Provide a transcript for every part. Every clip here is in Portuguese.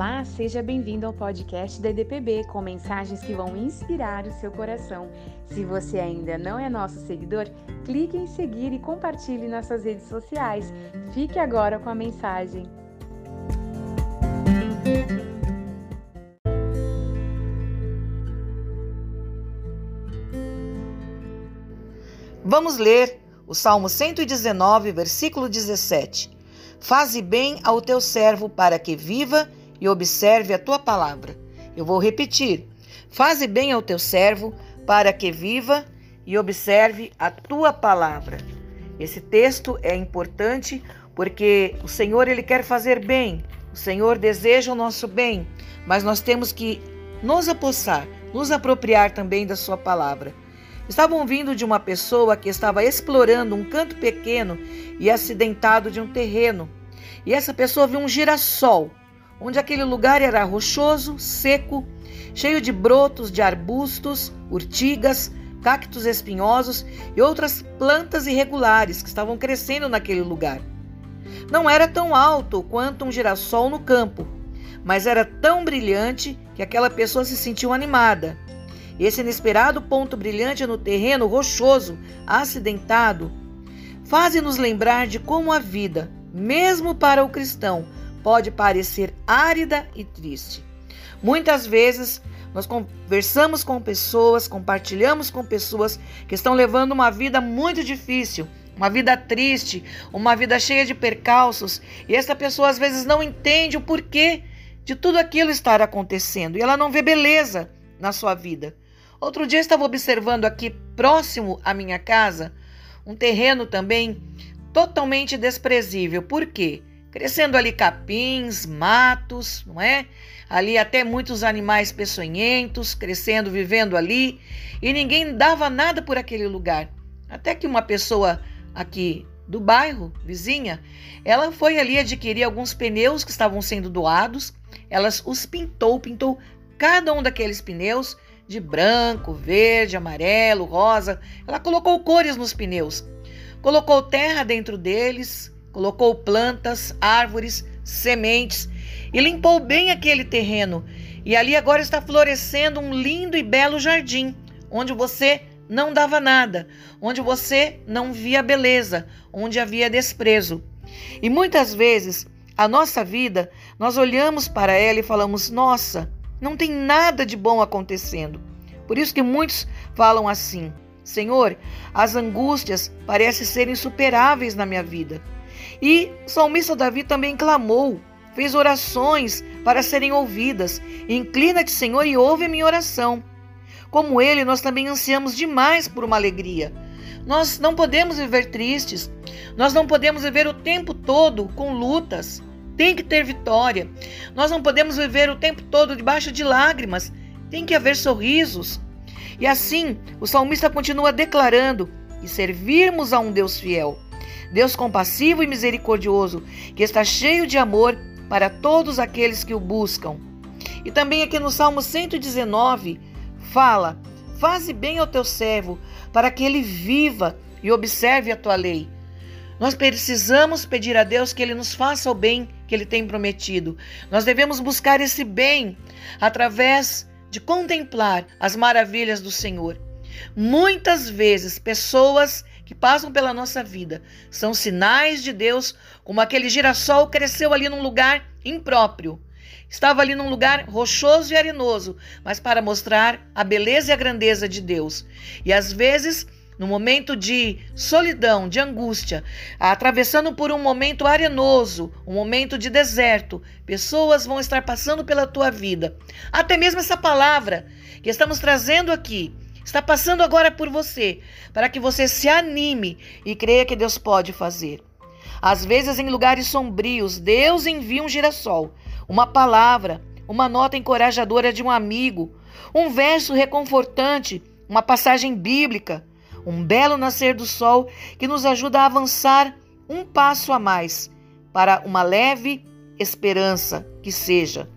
Olá, seja bem-vindo ao podcast da EDPB com mensagens que vão inspirar o seu coração. Se você ainda não é nosso seguidor, clique em seguir e compartilhe nas suas redes sociais. Fique agora com a mensagem. Vamos ler o Salmo 119, versículo 17. Faze bem ao teu servo para que viva e observe a tua palavra. Eu vou repetir. Faze bem ao teu servo para que viva e observe a tua palavra. Esse texto é importante porque o Senhor ele quer fazer bem. O Senhor deseja o nosso bem, mas nós temos que nos apossar, nos apropriar também da sua palavra. Estavam vindo de uma pessoa que estava explorando um canto pequeno e acidentado de um terreno. E essa pessoa viu um girassol, onde aquele lugar era rochoso, seco, cheio de brotos de arbustos, urtigas, cactos espinhosos e outras plantas irregulares que estavam crescendo naquele lugar. Não era tão alto quanto um girassol no campo, mas era tão brilhante que aquela pessoa se sentiu animada. Esse inesperado ponto brilhante no terreno rochoso, acidentado, faz-nos lembrar de como a vida, mesmo para o cristão, pode parecer árida e triste. Muitas vezes nós conversamos com pessoas, compartilhamos com pessoas que estão levando uma vida muito difícil, uma vida triste, uma vida cheia de percalços, e essa pessoa às vezes não entende o porquê de tudo aquilo estar acontecendo e ela não vê beleza na sua vida. Outro dia estava observando aqui próximo à minha casa um terreno também totalmente desprezível. Por quê? Crescendo ali capins, matos, não é? Ali até muitos animais peçonhentos, crescendo, vivendo ali, e ninguém dava nada por aquele lugar. Até que uma pessoa aqui do bairro, vizinha, ela foi ali adquirir alguns pneus que estavam sendo doados. Ela os pintou, pintou cada um daqueles pneus de branco, verde, amarelo, rosa. Ela colocou cores nos pneus. Colocou terra dentro deles, colocou plantas, árvores, sementes e limpou bem aquele terreno. E ali agora está florescendo um lindo e belo jardim, onde você não dava nada, onde você não via beleza, onde havia desprezo. E muitas vezes a nossa vida, nós olhamos para ela e falamos: nossa, não tem nada de bom acontecendo. Por isso que muitos falam assim: Senhor, as angústias parecem ser insuperáveis na minha vida. E o salmista Davi também clamou, fez orações para serem ouvidas. Inclina-te, Senhor, e ouve a minha oração. Como ele, nós também ansiamos demais por uma alegria. Nós não podemos viver tristes, nós não podemos viver o tempo todo com lutas tem que ter vitória. Nós não podemos viver o tempo todo debaixo de lágrimas. Tem que haver sorrisos. E assim, o salmista continua declarando: e servirmos a um Deus fiel, Deus compassivo e misericordioso, que está cheio de amor para todos aqueles que o buscam. E também aqui no Salmo 119 fala: Faze bem ao teu servo, para que ele viva e observe a tua lei. Nós precisamos pedir a Deus que Ele nos faça o bem que Ele tem prometido. Nós devemos buscar esse bem através de contemplar as maravilhas do Senhor. Muitas vezes, pessoas que passam pela nossa vida são sinais de Deus, como aquele girassol cresceu ali num lugar impróprio. Estava ali num lugar rochoso e arenoso, mas para mostrar a beleza e a grandeza de Deus. E às vezes no momento de solidão, de angústia, atravessando por um momento arenoso, um momento de deserto, pessoas vão estar passando pela tua vida. Até mesmo essa palavra que estamos trazendo aqui está passando agora por você, para que você se anime e creia que Deus pode fazer. Às vezes, em lugares sombrios, Deus envia um girassol, uma palavra, uma nota encorajadora de um amigo, um verso reconfortante, uma passagem bíblica um belo nascer do sol que nos ajuda a avançar um passo a mais para uma leve esperança que seja.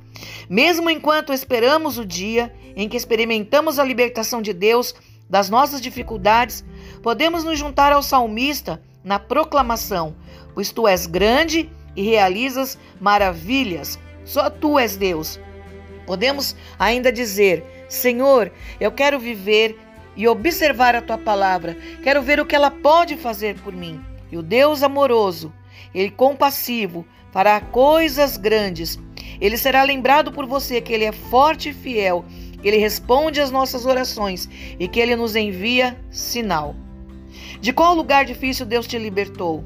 Mesmo enquanto esperamos o dia em que experimentamos a libertação de Deus das nossas dificuldades, podemos nos juntar ao salmista na proclamação: Pois tu és grande e realizas maravilhas. Só tu és Deus. Podemos ainda dizer: Senhor, eu quero viver e observar a tua palavra, quero ver o que ela pode fazer por mim. E o Deus amoroso, ele compassivo, fará coisas grandes. Ele será lembrado por você que ele é forte e fiel, que ele responde às nossas orações e que ele nos envia sinal. De qual lugar difícil Deus te libertou?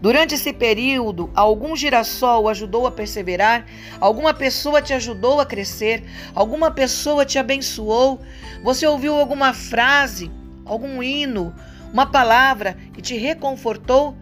Durante esse período, algum girassol ajudou a perseverar, alguma pessoa te ajudou a crescer, alguma pessoa te abençoou, você ouviu alguma frase, algum hino, uma palavra que te reconfortou?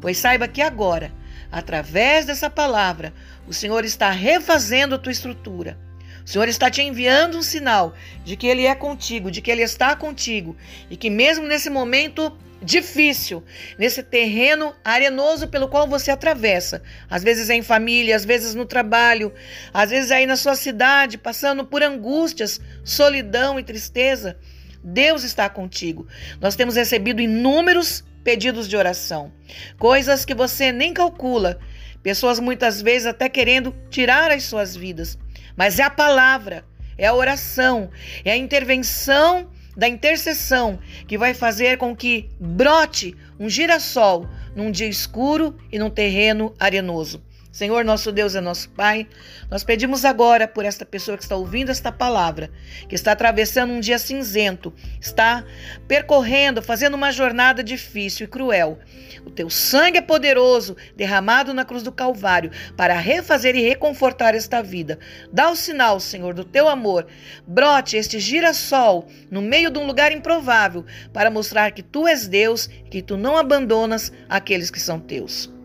Pois saiba que agora, através dessa palavra, o Senhor está refazendo a tua estrutura. O Senhor está te enviando um sinal de que Ele é contigo, de que Ele está contigo e que, mesmo nesse momento difícil, nesse terreno arenoso pelo qual você atravessa. Às vezes em família, às vezes no trabalho, às vezes aí na sua cidade, passando por angústias, solidão e tristeza. Deus está contigo. Nós temos recebido inúmeros pedidos de oração, coisas que você nem calcula. Pessoas muitas vezes até querendo tirar as suas vidas, mas é a palavra, é a oração, é a intervenção da intercessão que vai fazer com que brote um girassol num dia escuro e num terreno arenoso. Senhor, nosso Deus é nosso Pai. Nós pedimos agora por esta pessoa que está ouvindo esta palavra, que está atravessando um dia cinzento, está percorrendo, fazendo uma jornada difícil e cruel. O teu sangue é poderoso, derramado na cruz do Calvário, para refazer e reconfortar esta vida. Dá o sinal, Senhor, do teu amor. Brote este girassol no meio de um lugar improvável, para mostrar que tu és Deus que tu não abandonas aqueles que são teus.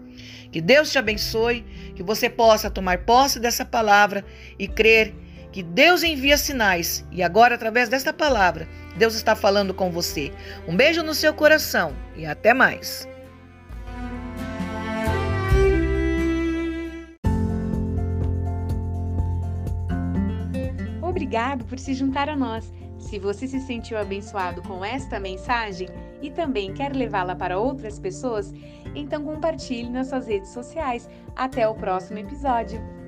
Que Deus te abençoe, que você possa tomar posse dessa palavra e crer que Deus envia sinais e agora, através desta palavra, Deus está falando com você. Um beijo no seu coração e até mais. Obrigado por se juntar a nós. Se você se sentiu abençoado com esta mensagem e também quer levá-la para outras pessoas, então compartilhe nas suas redes sociais. Até o próximo episódio!